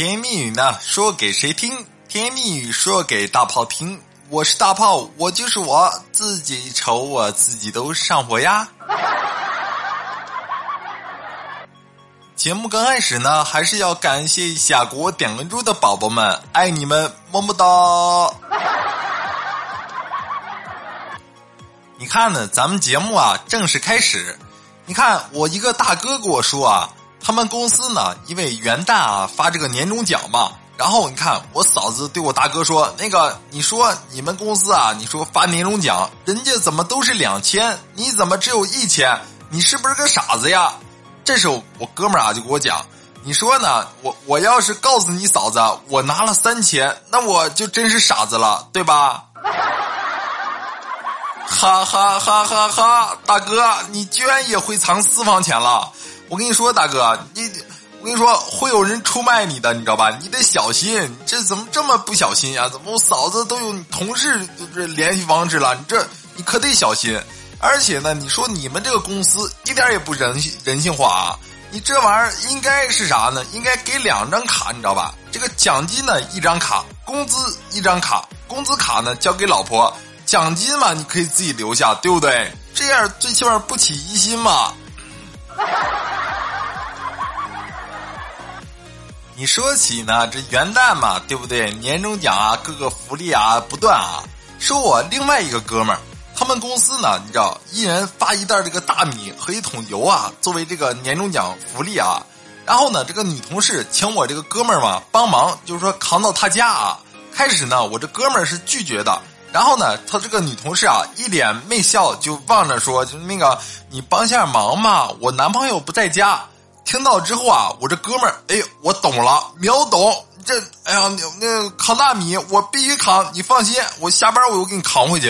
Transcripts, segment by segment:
甜言蜜语呢，说给谁听？甜言蜜语说给大炮听。我是大炮，我就是我自己瞅我自己都上火呀。节目刚开始呢，还是要感谢一下给我点关注的宝宝们，爱你们，么么哒。你看呢，咱们节目啊正式开始。你看，我一个大哥跟我说啊，他们公司呢，因为元旦啊发这个年终奖嘛。然后你看，我嫂子对我大哥说：“那个，你说你们公司啊，你说发年终奖，人家怎么都是两千，你怎么只有一千？你是不是个傻子呀？”这时候我哥们儿啊就给我讲：“你说呢？我我要是告诉你嫂子，我拿了三千，那我就真是傻子了，对吧？” 哈哈哈哈哈！大哥，你居然也会藏私房钱了！我跟你说，大哥，你。我跟你说，会有人出卖你的，你知道吧？你得小心。这怎么这么不小心呀？怎么我嫂子都有同事这联系方式了？你这你可得小心。而且呢，你说你们这个公司一点也不人性人性化啊！你这玩意儿应该是啥呢？应该给两张卡，你知道吧？这个奖金呢一张卡，工资一张卡，工资卡呢交给老婆，奖金嘛你可以自己留下，对不对？这样最起码不起疑心嘛。你说起呢，这元旦嘛，对不对？年终奖啊，各个福利啊不断啊。说我另外一个哥们儿，他们公司呢，你知道，一人发一袋这个大米和一桶油啊，作为这个年终奖福利啊。然后呢，这个女同事请我这个哥们儿嘛帮忙，就是说扛到他家啊。开始呢，我这哥们儿是拒绝的。然后呢，他这个女同事啊，一脸媚笑，就望着说，就那个你帮下忙嘛，我男朋友不在家。听到之后啊，我这哥们儿，哎，我懂了，秒懂。这，哎呀，那那扛大米，我必须扛，你放心，我下班我就给你扛回去。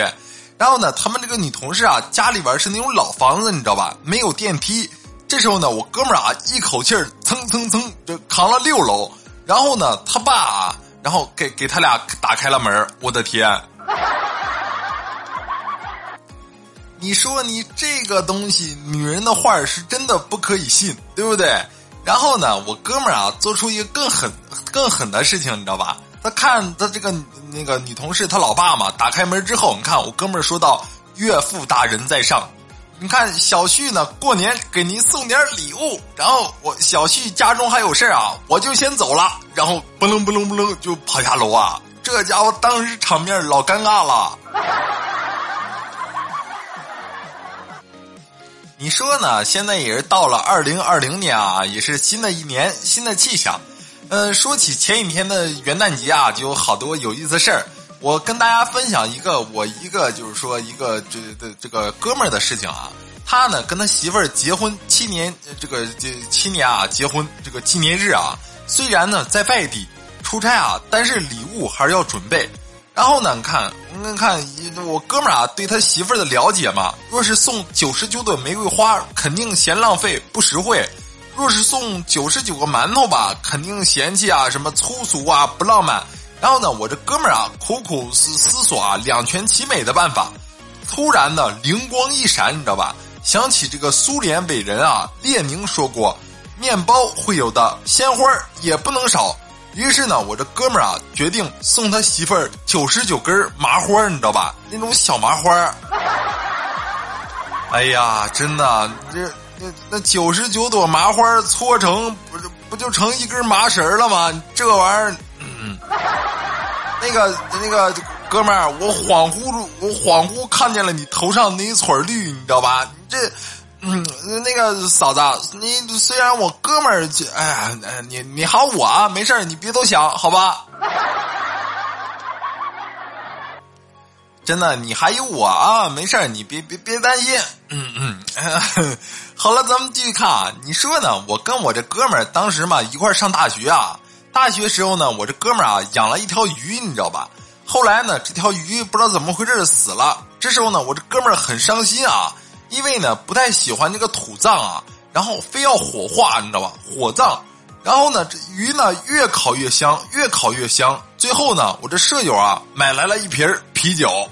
然后呢，他们这个女同事啊，家里边是那种老房子，你知道吧？没有电梯。这时候呢，我哥们儿啊，一口气儿蹭蹭蹭，就扛了六楼。然后呢，他爸啊，然后给给他俩打开了门我的天！你说你这个东西，女人的话是真的不可以信，对不对？然后呢，我哥们儿啊，做出一个更狠、更狠的事情，你知道吧？他看他这个那个女同事，他老爸嘛，打开门之后，你看我哥们儿说道：“岳父大人在上，你看小旭呢，过年给您送点礼物。”然后我小旭家中还有事儿啊，我就先走了。然后不楞不楞不楞就跑下楼啊！这家伙当时场面老尴尬了。你说呢？现在也是到了二零二零年啊，也是新的一年，新的气象。呃，说起前几天的元旦节啊，就有好多有意思事儿。我跟大家分享一个，我一个就是说一个这的这个哥们儿的事情啊。他呢跟他媳妇儿结婚七年，这个这七年啊结婚这个纪念日啊，虽然呢在外地出差啊，但是礼物还是要准备。然后呢？你看，你看，我哥们儿啊，对他媳妇儿的了解嘛。若是送九十九朵玫瑰花，肯定嫌浪费不实惠；若是送九十九个馒头吧，肯定嫌弃啊，什么粗俗啊，不浪漫。然后呢，我这哥们儿啊，苦苦思思索啊，两全其美的办法。突然呢，灵光一闪，你知道吧？想起这个苏联伟人啊，列宁说过：“面包会有的，鲜花也不能少。”于是呢，我这哥们儿啊，决定送他媳妇儿九十九根麻花，你知道吧？那种小麻花。哎呀，真的，这那那九十九朵麻花搓成，不就不就成一根麻绳了吗？这玩意儿，嗯，那个那个哥们儿，我恍惚我恍惚看见了你头上那一撮绿，你知道吧？你这。嗯，那个嫂子，你虽然我哥们儿，哎呀，你你好我啊，没事你别多想，好吧？真的，你还有我啊，没事你别别别担心。嗯嗯，好了，咱们继续看啊。你说呢？我跟我这哥们儿当时嘛一块上大学啊，大学时候呢，我这哥们儿啊养了一条鱼，你知道吧？后来呢，这条鱼不知道怎么回事死了。这时候呢，我这哥们儿很伤心啊。因为呢不太喜欢这个土葬啊，然后非要火化，你知道吧？火葬，然后呢这鱼呢越烤越香，越烤越香。最后呢，我这舍友啊买来了一瓶啤酒。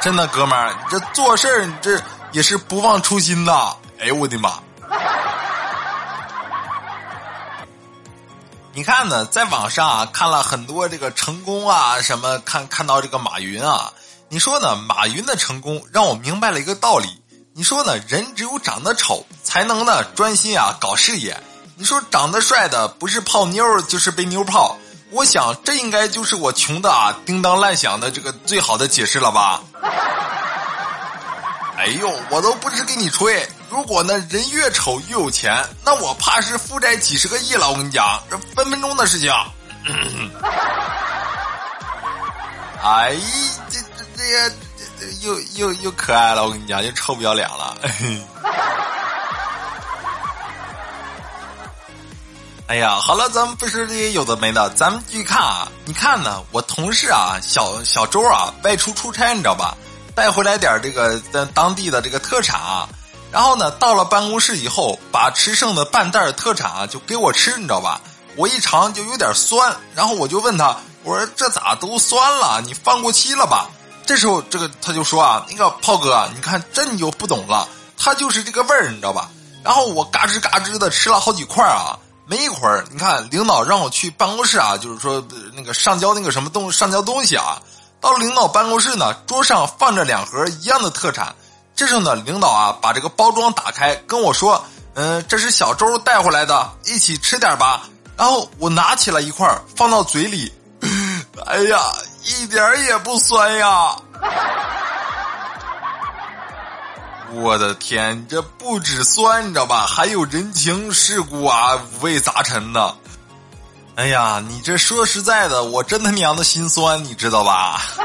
真的哥们儿，你这做事儿你这也是不忘初心的。哎呦我的妈！你看呢，在网上啊看了很多这个成功啊，什么看看到这个马云啊，你说呢？马云的成功让我明白了一个道理。你说呢？人只有长得丑才能呢专心啊搞事业。你说长得帅的不是泡妞就是被妞泡。我想这应该就是我穷的啊叮当乱响的这个最好的解释了吧？哎呦，我都不是给你吹。如果呢人越丑越有钱，那我怕是负债几十个亿了。我跟你讲，这分分钟的事情。哎，这这。又又又可爱了，我跟你讲，又臭不要脸了。哎呀，好了，咱们不说这些有的没的，咱们继续看啊。你看呢，我同事啊，小小周啊，外出出差，你知道吧？带回来点这个在当地的这个特产啊。然后呢，到了办公室以后，把吃剩的半袋特产啊，就给我吃，你知道吧？我一尝就有点酸，然后我就问他，我说这咋都酸了？你放过期了吧？这时候，这个他就说啊，那个炮哥，你看这你就不懂了，他就是这个味儿，你知道吧？然后我嘎吱嘎吱的吃了好几块啊，没一会儿，你看领导让我去办公室啊，就是说那个上交那个什么东上交东西啊。到了领导办公室呢，桌上放着两盒一样的特产。这时候呢，领导啊把这个包装打开，跟我说：“嗯，这是小周带回来的，一起吃点吧。”然后我拿起来一块放到嘴里，哎呀！一点儿也不酸呀！我的天，这不止酸，你知道吧？还有人情世故啊，五味杂陈的。哎呀，你这说实在的，我真他娘的心酸，你知道吧？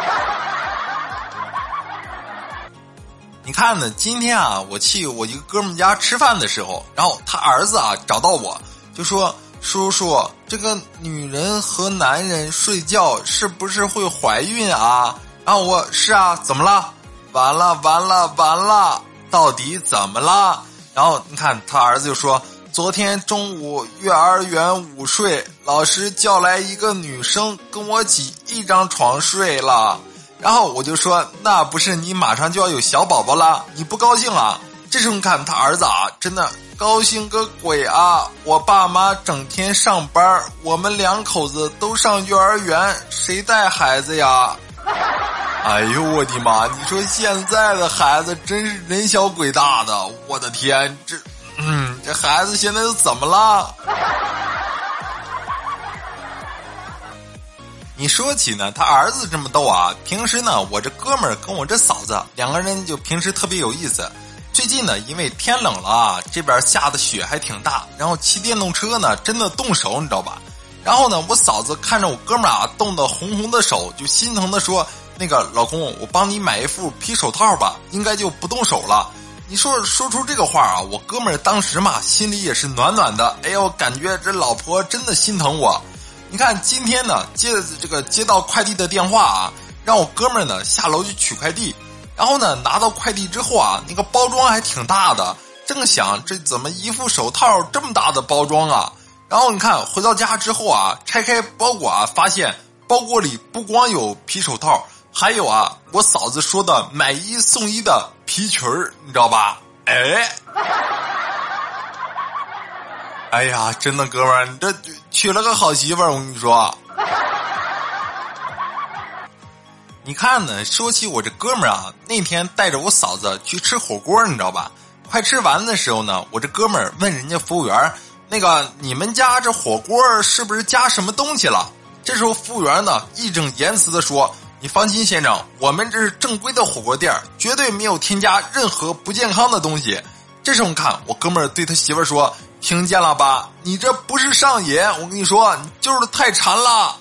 你看呢？今天啊，我去我一个哥们家吃饭的时候，然后他儿子啊找到我，就说。叔叔，这个女人和男人睡觉是不是会怀孕啊？然后我是啊，怎么了？完了完了完了，到底怎么了？然后你看他儿子就说，昨天中午幼儿园午睡，老师叫来一个女生跟我挤一张床睡了。然后我就说，那不是你马上就要有小宝宝了，你不高兴啊？这时候你看他儿子啊，真的。高兴个鬼啊！我爸妈整天上班，我们两口子都上幼儿园，谁带孩子呀？哎呦我的妈！你说现在的孩子真是人小鬼大的，我的天，这，嗯，这孩子现在都怎么了？你说起呢，他儿子这么逗啊，平时呢，我这哥们儿跟我这嫂子两个人就平时特别有意思。最近呢，因为天冷了啊，这边下的雪还挺大，然后骑电动车呢，真的冻手，你知道吧？然后呢，我嫂子看着我哥们儿啊冻得红红的手，就心疼的说：“那个老公，我帮你买一副皮手套吧，应该就不动手了。”你说说出这个话啊，我哥们儿当时嘛，心里也是暖暖的。哎呦，感觉这老婆真的心疼我。你看今天呢，接这个接到快递的电话啊，让我哥们儿呢下楼去取快递。然后呢，拿到快递之后啊，那个包装还挺大的。正想这怎么一副手套这么大的包装啊？然后你看回到家之后啊，拆开包裹啊，发现包裹里不光有皮手套，还有啊，我嫂子说的买一送一的皮裙儿，你知道吧？哎，哎呀，真的哥们儿，你这娶了个好媳妇儿，我跟你说。你看呢？说起我这哥们儿啊，那天带着我嫂子去吃火锅，你知道吧？快吃完的时候呢，我这哥们儿问人家服务员：“那个你们家这火锅是不是加什么东西了？”这时候服务员呢义正言辞的说：“你放心，先生，我们这是正规的火锅店，绝对没有添加任何不健康的东西。”这时候看我哥们儿对他媳妇儿说：“听见了吧？你这不是上瘾，我跟你说，你就是太馋了。”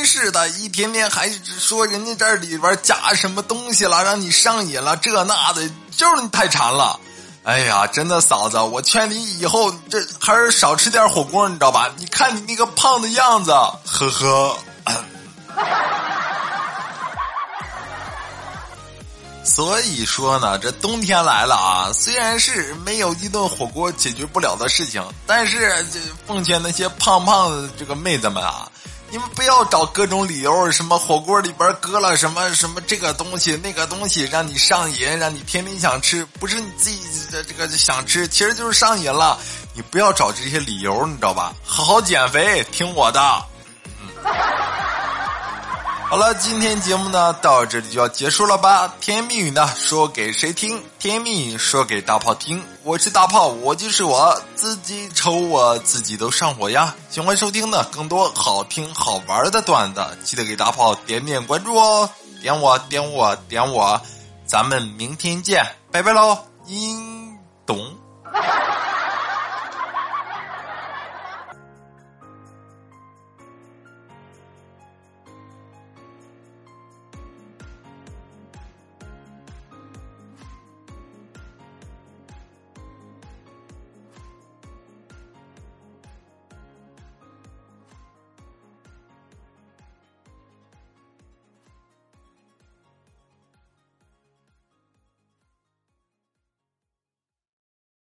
真是的，一天天还说人家这里边加什么东西了，让你上瘾了，这那的，就是你太馋了。哎呀，真的嫂子，我劝你以后这还是少吃点火锅，你知道吧？你看你那个胖的样子，呵呵。所以说呢，这冬天来了啊，虽然是没有一顿火锅解决不了的事情，但是这奉劝那些胖胖的这个妹子们啊。你们不要找各种理由，什么火锅里边搁了什么什么这个东西那个东西，让你上瘾，让你天天想吃，不是你自己的这个想吃，其实就是上瘾了。你不要找这些理由，你知道吧？好好减肥，听我的。嗯。好了，今天节目呢到这里就要结束了吧？甜言蜜语呢说给谁听？甜言蜜语说给大炮听。我是大炮，我就是我自己瞅我自己都上火呀！喜欢收听的更多好听好玩的段子，记得给大炮点点关注哦！点我点我点我，咱们明天见，拜拜喽！音懂。